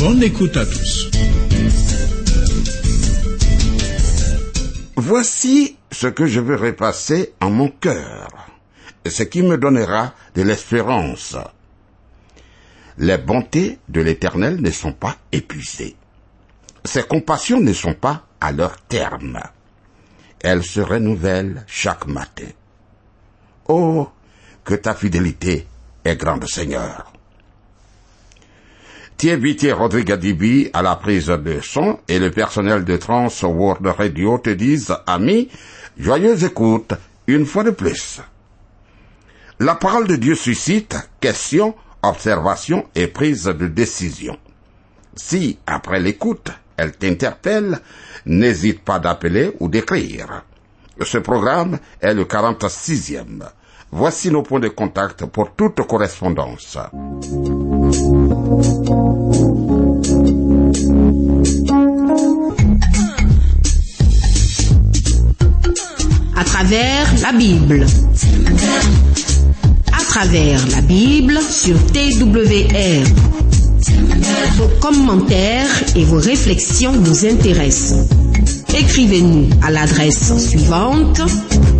Bonne écoute à tous. Voici ce que je veux repasser en mon cœur, ce qui me donnera de l'espérance. Les bontés de l'Éternel ne sont pas épuisées. Ses compassions ne sont pas à leur terme. Elles se renouvellent chaque matin. Oh, que ta fidélité est grande, Seigneur. Thierry Rodrigue Dibi à la prise de son et le personnel de Trans World Radio te disent, amis, joyeuse écoute, une fois de plus. La parole de Dieu suscite questions, observations et prise de décision. Si, après l'écoute, elle t'interpelle, n'hésite pas d'appeler ou d'écrire. Ce programme est le 46e. Voici nos points de contact pour toute correspondance. À travers la Bible. À travers la Bible sur TWR. Vos commentaires et vos réflexions nous intéressent. Écrivez-nous à l'adresse suivante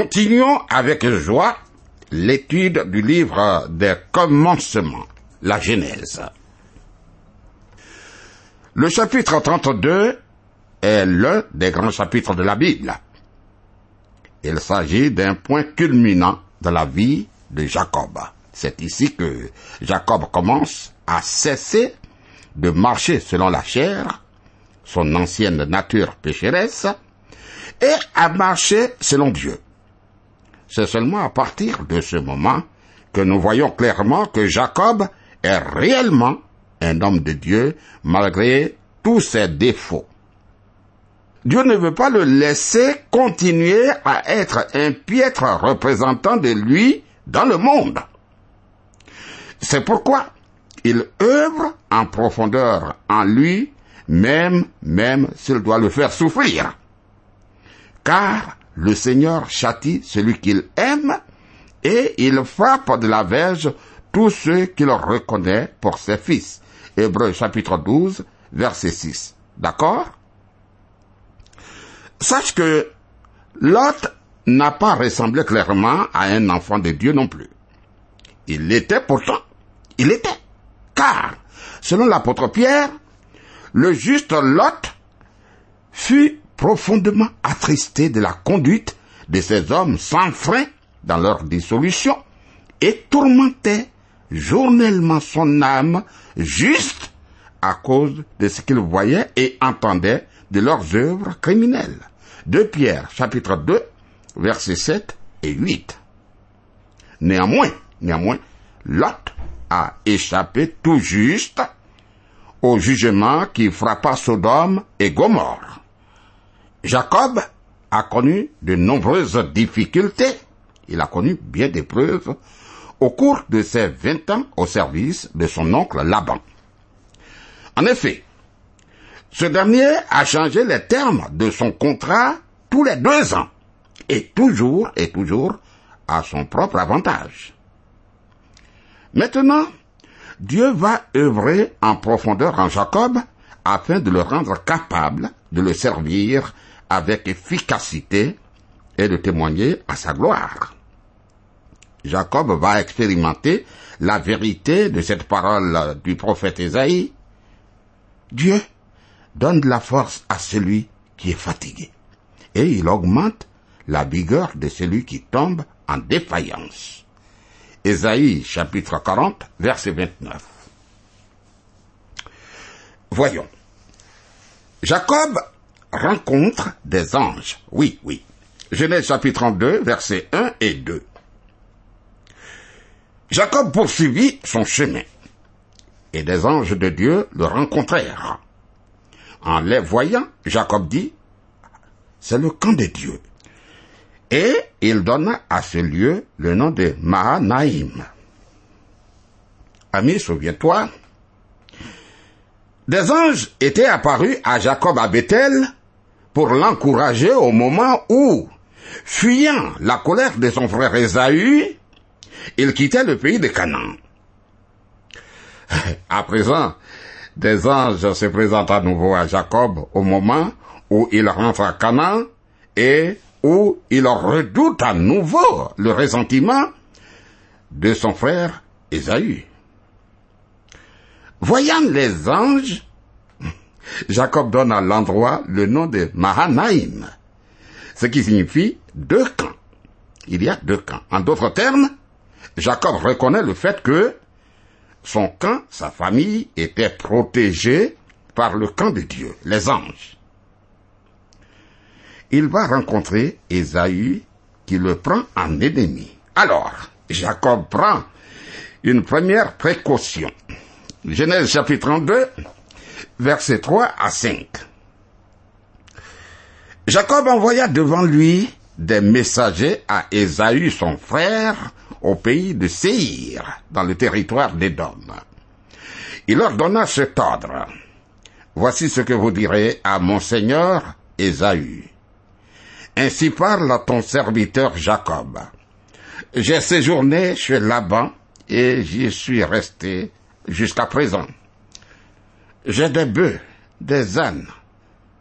Continuons avec joie l'étude du livre des commencements, la Genèse. Le chapitre 32 est l'un des grands chapitres de la Bible. Il s'agit d'un point culminant de la vie de Jacob. C'est ici que Jacob commence à cesser de marcher selon la chair, son ancienne nature pécheresse, et à marcher selon Dieu. C'est seulement à partir de ce moment que nous voyons clairement que Jacob est réellement un homme de Dieu malgré tous ses défauts. Dieu ne veut pas le laisser continuer à être un piètre représentant de lui dans le monde. C'est pourquoi il œuvre en profondeur en lui, même, même s'il doit le faire souffrir. Car le Seigneur châtie celui qu'il aime et il frappe de la verge tous ceux qu'il reconnaît pour ses fils. Hébreu chapitre 12, verset 6. D'accord? Sache que Lot n'a pas ressemblé clairement à un enfant de Dieu non plus. Il l'était pourtant. Il l'était. Car, selon l'apôtre Pierre, le juste Lot fut profondément attristé de la conduite de ces hommes sans frein dans leur dissolution et tourmentait journellement son âme juste à cause de ce qu'il voyait et entendait de leurs œuvres criminelles. De Pierre, chapitre 2, versets 7 et 8. Néanmoins, néanmoins, Lot a échappé tout juste au jugement qui frappa Sodome et Gomorre. Jacob a connu de nombreuses difficultés. Il a connu bien d'épreuves au cours de ses vingt ans au service de son oncle Laban. En effet, ce dernier a changé les termes de son contrat tous les deux ans, et toujours et toujours à son propre avantage. Maintenant, Dieu va œuvrer en profondeur en Jacob afin de le rendre capable de le servir avec efficacité et de témoigner à sa gloire. Jacob va expérimenter la vérité de cette parole du prophète Ésaïe. Dieu donne de la force à celui qui est fatigué et il augmente la vigueur de celui qui tombe en défaillance. Ésaïe chapitre 40 verset 29. Voyons. Jacob rencontre des anges. Oui, oui. Genèse chapitre 32 versets 1 et 2. Jacob poursuivit son chemin, et des anges de Dieu le rencontrèrent. En les voyant, Jacob dit, c'est le camp de Dieu. Et il donna à ce lieu le nom de Mahanaïm. Ami, souviens-toi, des anges étaient apparus à Jacob à Bethel pour l'encourager au moment où, fuyant la colère de son frère Ésaü, il quittait le pays de Canaan. À présent, des anges se présentent à nouveau à Jacob au moment où il rentre à Canaan et où il redoute à nouveau le ressentiment de son frère Ésaü. Voyant les anges, Jacob donne à l'endroit le nom de Mahanaïm, ce qui signifie deux camps. Il y a deux camps. En d'autres termes, Jacob reconnaît le fait que son camp, sa famille, était protégé par le camp de Dieu, les anges. Il va rencontrer Ésaü qui le prend en ennemi. Alors, Jacob prend une première précaution. Genèse chapitre 32, versets 3 à 5. Jacob envoya devant lui des messagers à Ésaü son frère au pays de Séir, dans le territoire d'Édom. Il leur donna cet ordre. Voici ce que vous direz à mon seigneur Ésaü. Ainsi parle ton serviteur Jacob. J'ai séjourné chez Laban et j'y suis resté jusqu'à présent. J'ai des bœufs, des ânes,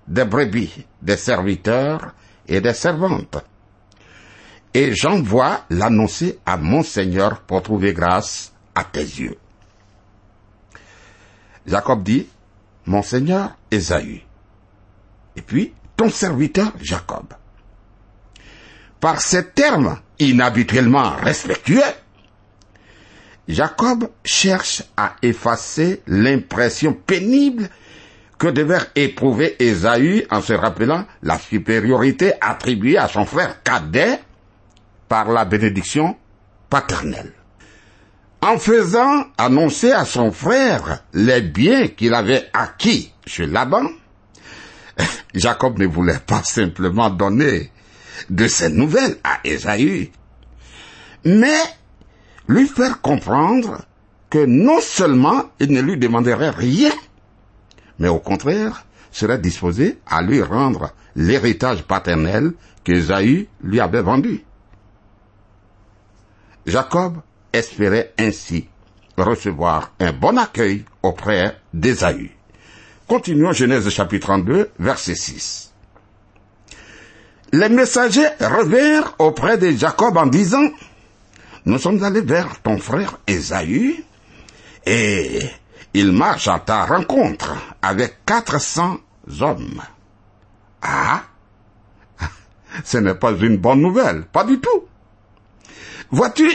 des brebis, des serviteurs et des servantes. Et j'envoie l'annoncer à mon Seigneur pour trouver grâce à tes yeux. Jacob dit, mon Seigneur Ésaü. Et puis, ton serviteur Jacob. Par ces termes inhabituellement respectueux, Jacob cherche à effacer l'impression pénible que devait éprouver Ésaü en se rappelant la supériorité attribuée à son frère cadet par la bénédiction paternelle. En faisant annoncer à son frère les biens qu'il avait acquis chez Laban, Jacob ne voulait pas simplement donner de ces nouvelles à Ésaü, mais lui faire comprendre que non seulement il ne lui demanderait rien, mais au contraire serait disposé à lui rendre l'héritage paternel qu'Ésaü lui avait vendu. Jacob espérait ainsi recevoir un bon accueil auprès d'Ésaü. Continuons Genèse chapitre 32, verset 6. Les messagers revinrent auprès de Jacob en disant, nous sommes allés vers ton frère Ésaü et il marche à ta rencontre avec quatre cents hommes. Ah, ce n'est pas une bonne nouvelle, pas du tout. Vois-tu,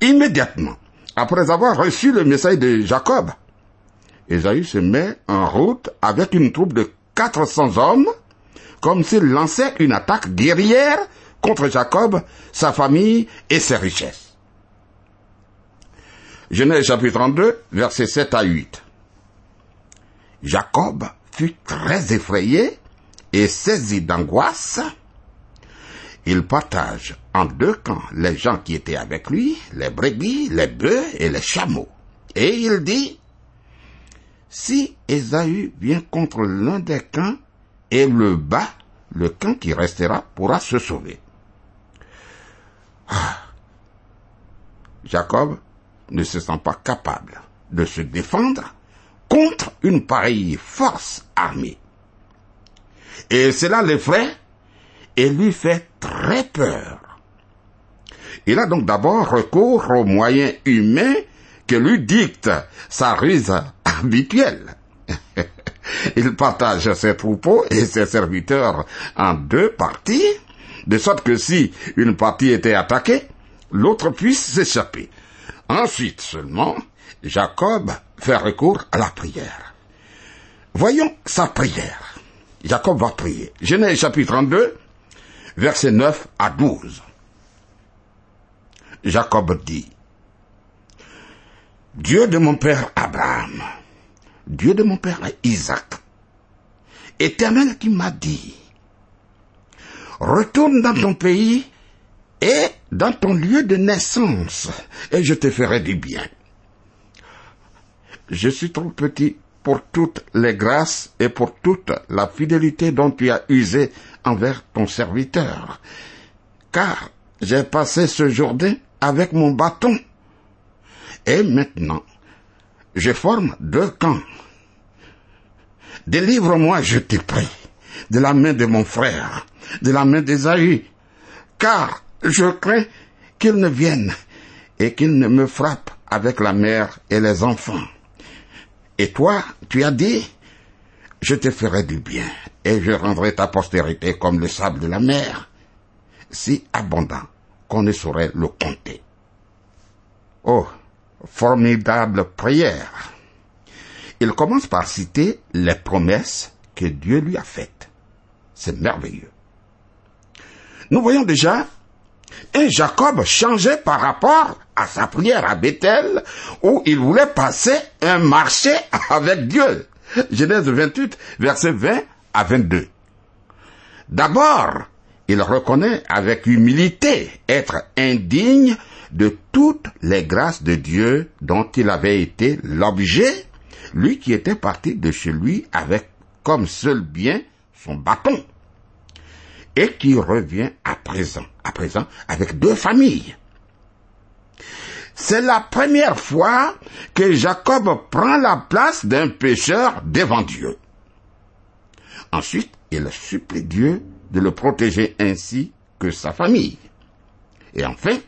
immédiatement, après avoir reçu le message de Jacob, Ésaü se met en route avec une troupe de 400 hommes, comme s'il lançait une attaque guerrière contre Jacob, sa famille et ses richesses. Genèse chapitre 32, versets 7 à 8. Jacob fut très effrayé et saisi d'angoisse. Il partage en deux camps les gens qui étaient avec lui, les brebis, les bœufs et les chameaux. Et il dit, si Ésaü vient contre l'un des camps et le bat, le camp qui restera pourra se sauver. Ah. Jacob ne se sent pas capable de se défendre contre une pareille force armée. Et cela l'effraie et lui fait très peur. Il a donc d'abord recours aux moyens humains que lui dicte sa ruse habituelle. Il partage ses troupeaux et ses serviteurs en deux parties, de sorte que si une partie était attaquée, l'autre puisse s'échapper. Ensuite seulement, Jacob fait recours à la prière. Voyons sa prière. Jacob va prier. Genèse chapitre 32, versets 9 à 12. Jacob dit, Dieu de mon père Abraham, Dieu de mon père Isaac, éternel qui m'a dit, retourne dans ton pays et dans ton lieu de naissance, et je te ferai du bien. Je suis trop petit pour toutes les grâces et pour toute la fidélité dont tu as usé envers ton serviteur, car j'ai passé ce Jourdain avec mon bâton. Et maintenant, je forme deux camps. Délivre-moi, je te prie, de la main de mon frère, de la main d'Ésaü, car je crains qu'il ne vienne et qu'il ne me frappe avec la mère et les enfants. Et toi, tu as dit, je te ferai du bien, et je rendrai ta postérité comme le sable de la mer, si abondant qu'on ne saurait le compter. Oh, formidable prière. Il commence par citer les promesses que Dieu lui a faites. C'est merveilleux. Nous voyons déjà un Jacob changé par rapport à sa prière à Bethel où il voulait passer un marché avec Dieu. Genèse 28, verset 20 à 22. D'abord, il reconnaît avec humilité être indigne de toutes les grâces de Dieu dont il avait été l'objet, lui qui était parti de chez lui avec comme seul bien son bâton, et qui revient à présent, à présent avec deux familles. C'est la première fois que Jacob prend la place d'un pécheur devant Dieu. Ensuite, il supplie Dieu de le protéger ainsi que sa famille. Et enfin,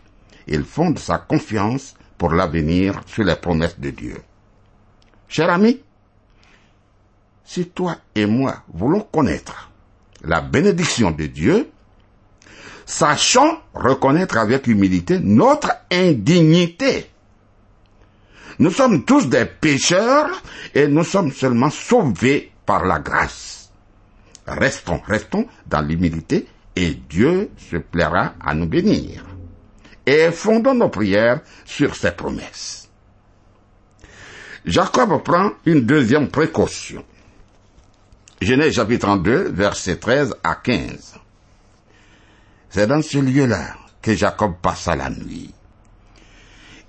il fonde sa confiance pour l'avenir sur les promesses de Dieu. Cher ami, si toi et moi voulons connaître la bénédiction de Dieu, sachons reconnaître avec humilité notre indignité. Nous sommes tous des pécheurs et nous sommes seulement sauvés par la grâce. Restons, restons dans l'humilité et Dieu se plaira à nous bénir. Et fondons nos prières sur ses promesses. Jacob prend une deuxième précaution. Genèse chapitre 32, versets 13 à 15. C'est dans ce lieu-là que Jacob passa la nuit.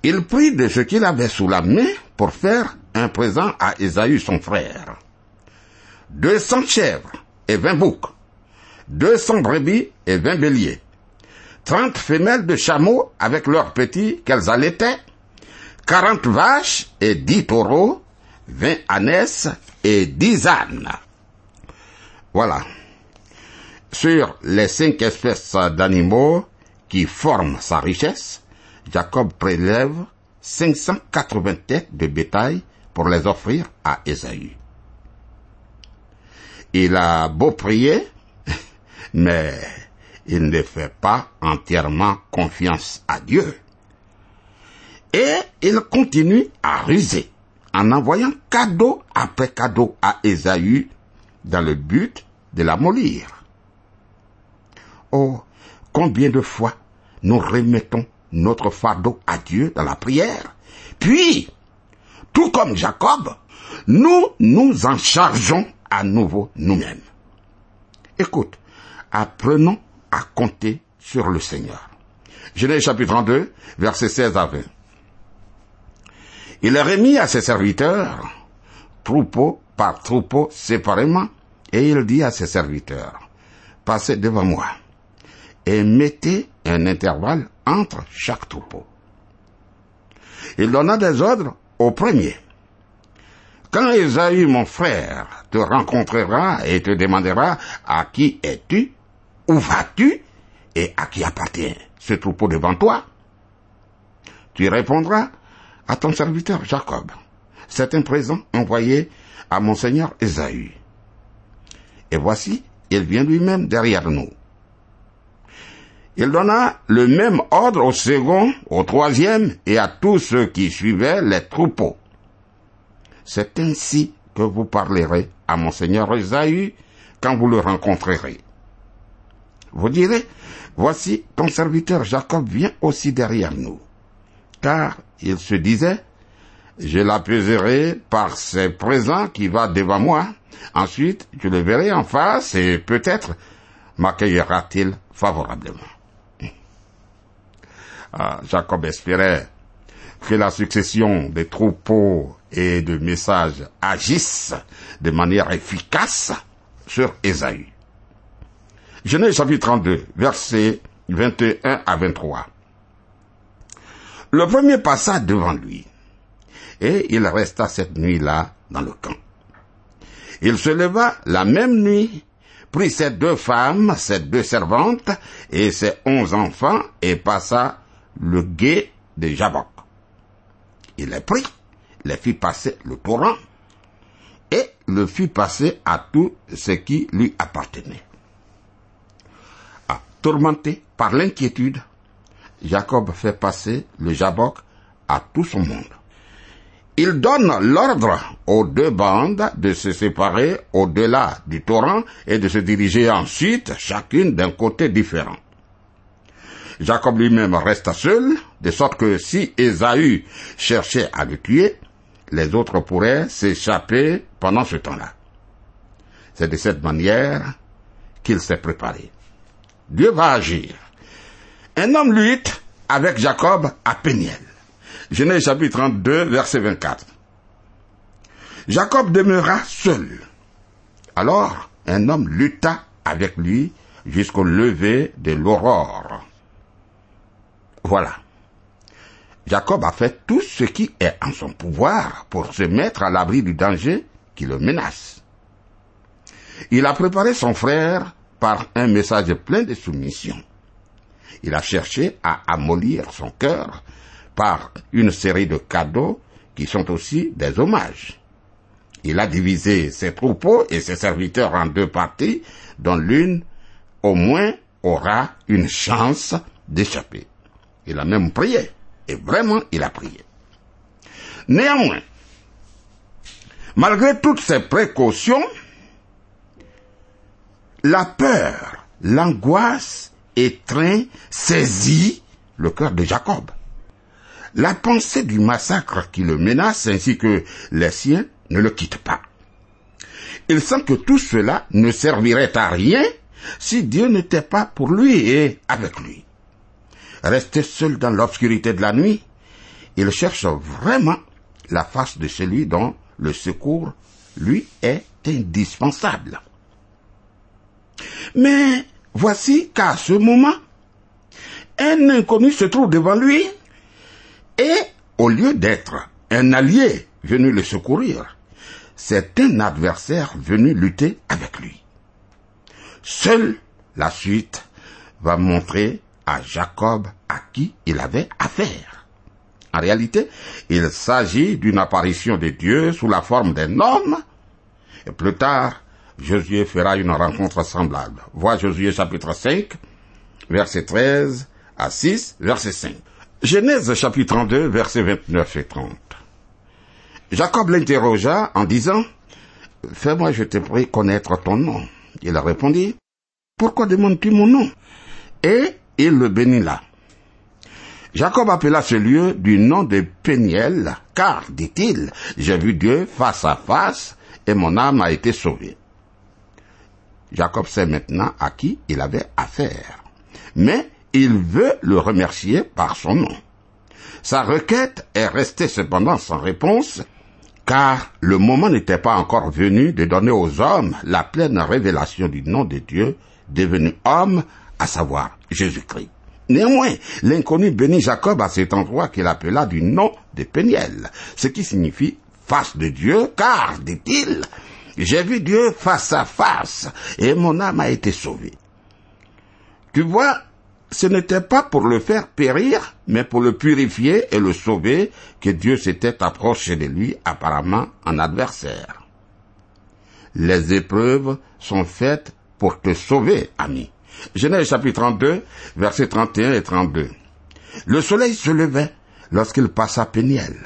Il prit de ce qu'il avait sous la main pour faire un présent à Ésaü son frère. Deux cents chèvres et vingt boucs, deux cents brebis et vingt béliers, trente femelles de chameaux avec leurs petits qu'elles allaitaient, quarante vaches et dix taureaux, vingt ânesses et dix ânes. Voilà. Sur les cinq espèces d'animaux qui forment sa richesse, Jacob prélève 580 têtes de bétail pour les offrir à Ésaü. Il a beau prier, mais il ne fait pas entièrement confiance à Dieu. Et il continue à ruser en envoyant cadeau après cadeau à Ésaü dans le but de l'amollir. Oh, combien de fois nous remettons notre fardeau à Dieu dans la prière, puis, tout comme Jacob, nous nous en chargeons à nouveau nous-mêmes. Écoute, apprenons à compter sur le Seigneur. Genèse chapitre 32, versets 16 à 20. Il remis à ses serviteurs, troupeau par troupeau séparément, et il dit à ses serviteurs, passez devant moi et mettez un intervalle entre chaque troupeau. Il donna des ordres au premier. Quand Esaü, mon frère, te rencontrera et te demandera à qui es-tu, où vas-tu et à qui appartient ce troupeau devant toi, tu répondras à ton serviteur Jacob. C'est un présent envoyé à mon seigneur Esaü. Et voici, il vient lui-même derrière nous. Il donna le même ordre au second, au troisième et à tous ceux qui suivaient les troupeaux. C'est ainsi que vous parlerez à mon seigneur Esaü quand vous le rencontrerez. Vous direz, voici ton serviteur Jacob vient aussi derrière nous. Car il se disait, je l'apaiserai par ses présents qui va devant moi. Ensuite, je le verrai en face et peut-être m'accueillera-t-il favorablement. Ah, Jacob espérait que la succession des troupeaux et de messages agissent de manière efficace sur Ésaü. Genèse chapitre 32, versets 21 à 23. Le premier passa devant lui, et il resta cette nuit-là dans le camp. Il se leva la même nuit, prit ses deux femmes, ses deux servantes et ses onze enfants, et passa le guet de Jabok. Il les prit, les fit passer le torrent, et le fit passer à tout ce qui lui appartenait. Tourmenté par l'inquiétude, Jacob fait passer le Jabok à tout son monde. Il donne l'ordre aux deux bandes de se séparer au-delà du torrent et de se diriger ensuite chacune d'un côté différent. Jacob lui-même resta seul, de sorte que si Ésaü cherchait à le tuer, les autres pourraient s'échapper pendant ce temps-là. C'est de cette manière qu'il s'est préparé. Dieu va agir. Un homme lutte avec Jacob à Péniel. Genèse chapitre 32, verset 24. Jacob demeura seul. Alors, un homme lutta avec lui jusqu'au lever de l'aurore. Voilà. Jacob a fait tout ce qui est en son pouvoir pour se mettre à l'abri du danger qui le menace. Il a préparé son frère par un message plein de soumission. Il a cherché à amollir son cœur par une série de cadeaux qui sont aussi des hommages. Il a divisé ses troupeaux et ses serviteurs en deux parties, dont l'une, au moins, aura une chance d'échapper. Il a même prié. Et vraiment, il a prié. Néanmoins, malgré toutes ces précautions, la peur, l'angoisse étreint, saisit le cœur de Jacob. La pensée du massacre qui le menace ainsi que les siens ne le quitte pas. Il sent que tout cela ne servirait à rien si Dieu n'était pas pour lui et avec lui. Resté seul dans l'obscurité de la nuit, il cherche vraiment la face de celui dont le secours lui est indispensable. Mais voici qu'à ce moment, un inconnu se trouve devant lui et, au lieu d'être un allié venu le secourir, c'est un adversaire venu lutter avec lui. Seule la suite va montrer à Jacob à qui il avait affaire. En réalité, il s'agit d'une apparition de Dieu sous la forme d'un homme. Et plus tard, Josué fera une rencontre semblable. Vois Josué chapitre 5, verset 13 à 6, verset 5. Genèse chapitre 32, verset 29 et 30. Jacob l'interrogea en disant, Fais-moi, je te prie, connaître ton nom. Il répondit, Pourquoi demandes-tu mon nom? Et il le bénit là. Jacob appela ce lieu du nom de Péniel, car, dit-il, j'ai vu Dieu face à face, et mon âme a été sauvée. Jacob sait maintenant à qui il avait affaire. Mais il veut le remercier par son nom. Sa requête est restée cependant sans réponse, car le moment n'était pas encore venu de donner aux hommes la pleine révélation du nom de Dieu devenu homme, à savoir Jésus-Christ. Néanmoins, l'inconnu bénit Jacob à cet endroit qu'il appela du nom de Péniel, ce qui signifie face de Dieu, car, dit-il, j'ai vu Dieu face à face, et mon âme a été sauvée. Tu vois, ce n'était pas pour le faire périr, mais pour le purifier et le sauver que Dieu s'était approché de lui apparemment en adversaire. Les épreuves sont faites pour te sauver, ami. Genèse chapitre 32, versets 31 et 32. Le soleil se levait lorsqu'il passa Péniel.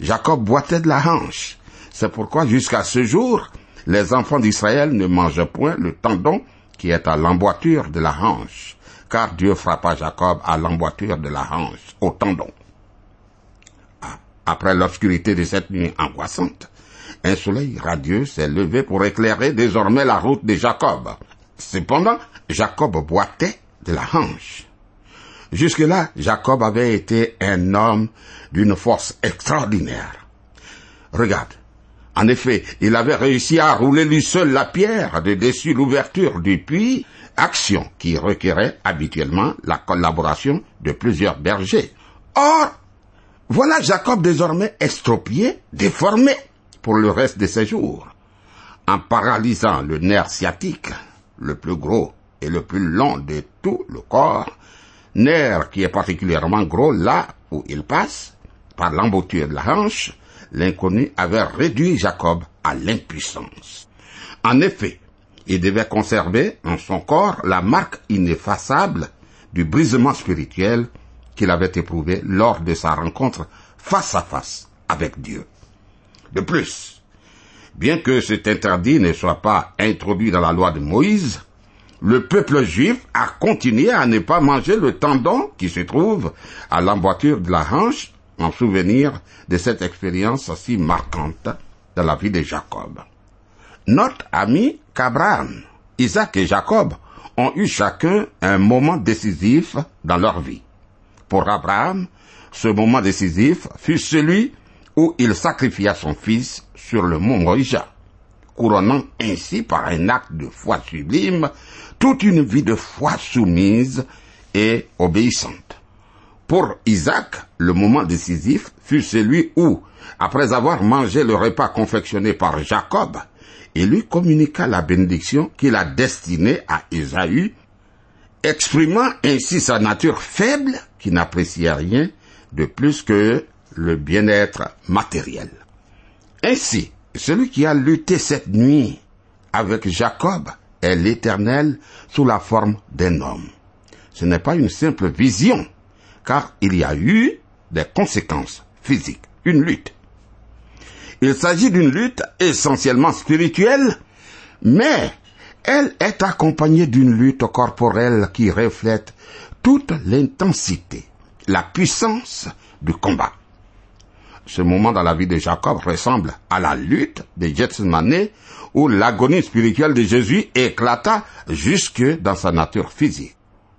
Jacob boitait de la hanche. C'est pourquoi jusqu'à ce jour, les enfants d'Israël ne mangent point le tendon qui est à l'emboîture de la hanche, car Dieu frappa Jacob à l'emboîture de la hanche, au tendon. Ah, après l'obscurité de cette nuit angoissante, un soleil radieux s'est levé pour éclairer désormais la route de Jacob. Cependant, Jacob boitait de la hanche. Jusque-là, Jacob avait été un homme d'une force extraordinaire. Regarde. En effet, il avait réussi à rouler lui seul la pierre de dessus l'ouverture du puits, action qui requérait habituellement la collaboration de plusieurs bergers. Or, voilà Jacob désormais estropié, déformé pour le reste de ses jours. En paralysant le nerf sciatique, le plus gros et le plus long de tout le corps, nerf qui est particulièrement gros là où il passe, par l'embouture de la hanche, l'inconnu avait réduit Jacob à l'impuissance. En effet, il devait conserver en son corps la marque ineffaçable du brisement spirituel qu'il avait éprouvé lors de sa rencontre face à face avec Dieu. De plus, bien que cet interdit ne soit pas introduit dans la loi de Moïse, le peuple juif a continué à ne pas manger le tendon qui se trouve à l'emboîture de la hanche en souvenir de cette expérience si marquante dans la vie de Jacob. Notre ami qu'Abraham, Isaac et Jacob ont eu chacun un moment décisif dans leur vie. Pour Abraham, ce moment décisif fut celui où il sacrifia son fils sur le mont Moïja, couronnant ainsi par un acte de foi sublime toute une vie de foi soumise et obéissante. Pour Isaac, le moment décisif fut celui où, après avoir mangé le repas confectionné par Jacob, il lui communiqua la bénédiction qu'il a destinée à Ésaü, exprimant ainsi sa nature faible qui n'appréciait rien de plus que le bien-être matériel. Ainsi, celui qui a lutté cette nuit avec Jacob est l'Éternel sous la forme d'un homme. Ce n'est pas une simple vision, car il y a eu des conséquences physiques, une lutte. Il s'agit d'une lutte essentiellement spirituelle, mais elle est accompagnée d'une lutte corporelle qui reflète toute l'intensité, la puissance du combat. Ce moment dans la vie de Jacob ressemble à la lutte de Gethsemane où l'agonie spirituelle de Jésus éclata jusque dans sa nature physique.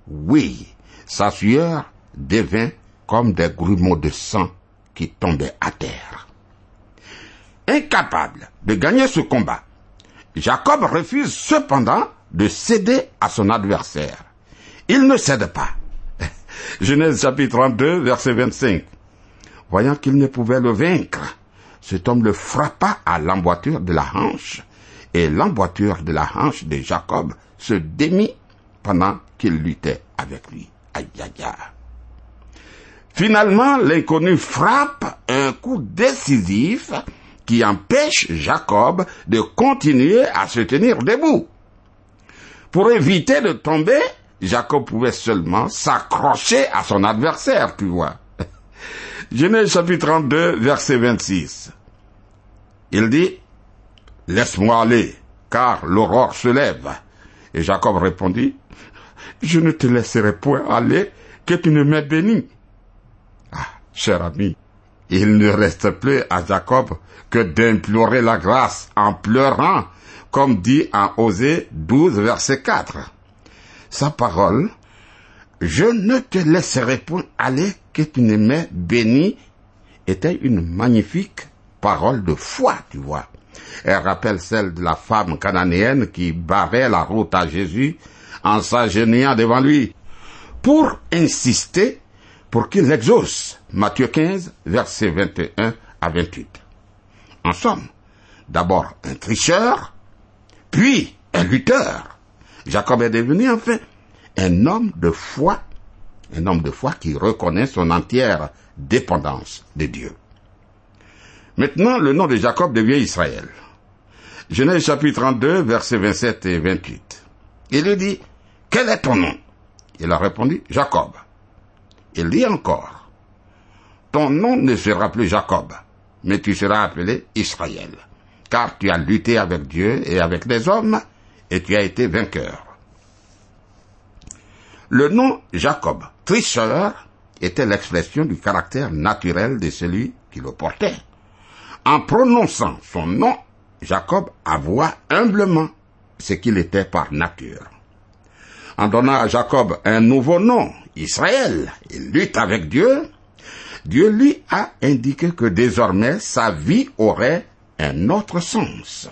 Oui, sa sueur devint comme des grumeaux de sang qui tombaient à terre. Incapable de gagner ce combat, Jacob refuse cependant de céder à son adversaire. Il ne cède pas. Genèse chapitre 32, verset 25. Voyant qu'il ne pouvait le vaincre, cet homme le frappa à l'emboîture de la hanche, et l'emboîture de la hanche de Jacob se démit pendant qu'il luttait avec lui. Aïe, aïe, aïe. Finalement, l'inconnu frappe un coup décisif qui empêche Jacob de continuer à se tenir debout. Pour éviter de tomber, Jacob pouvait seulement s'accrocher à son adversaire, tu vois. Genèse chapitre 32, verset 26. Il dit, Laisse-moi aller, car l'aurore se lève. Et Jacob répondit, Je ne te laisserai point aller que tu ne m'aies béni. Ah, cher ami, il ne reste plus à Jacob que d'implorer la grâce en pleurant, comme dit en Osée 12, verset 4. Sa parole, je ne te laisserai point aller que tu ne m'aies béni, était une magnifique parole de foi, tu vois. Elle rappelle celle de la femme cananéenne qui barrait la route à Jésus en s'agenouillant devant lui pour insister pour qu'il exauce. Matthieu 15, versets 21 à 28. En somme, d'abord un tricheur, puis un lutteur. Jacob est devenu enfin un homme de foi un homme de foi qui reconnaît son entière dépendance de Dieu. Maintenant, le nom de Jacob devient Israël. Genèse chapitre 32, versets 27 et 28. Il lui dit, quel est ton nom? Il a répondu, Jacob. Il dit encore, ton nom ne sera plus Jacob, mais tu seras appelé Israël, car tu as lutté avec Dieu et avec les hommes, et tu as été vainqueur. Le nom Jacob, tricheur, était l'expression du caractère naturel de celui qui le portait. En prononçant son nom, Jacob avoua humblement ce qu'il était par nature. En donnant à Jacob un nouveau nom, Israël, il lutte avec Dieu, Dieu lui a indiqué que désormais sa vie aurait un autre sens.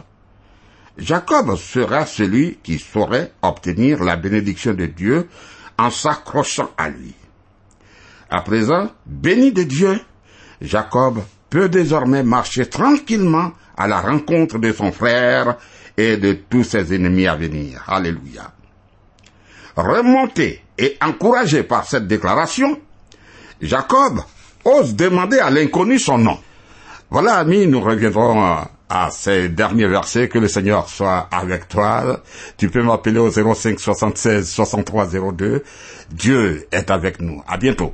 Jacob sera celui qui saurait obtenir la bénédiction de Dieu en s'accrochant à lui. À présent, béni de Dieu, Jacob peut désormais marcher tranquillement à la rencontre de son frère et de tous ses ennemis à venir. Alléluia. Remonté et encouragé par cette déclaration, Jacob ose demander à l'inconnu son nom. Voilà, amis, nous reviendrons à ces derniers versets. Que le Seigneur soit avec toi. Tu peux m'appeler au 05 76 63 02. Dieu est avec nous. À bientôt.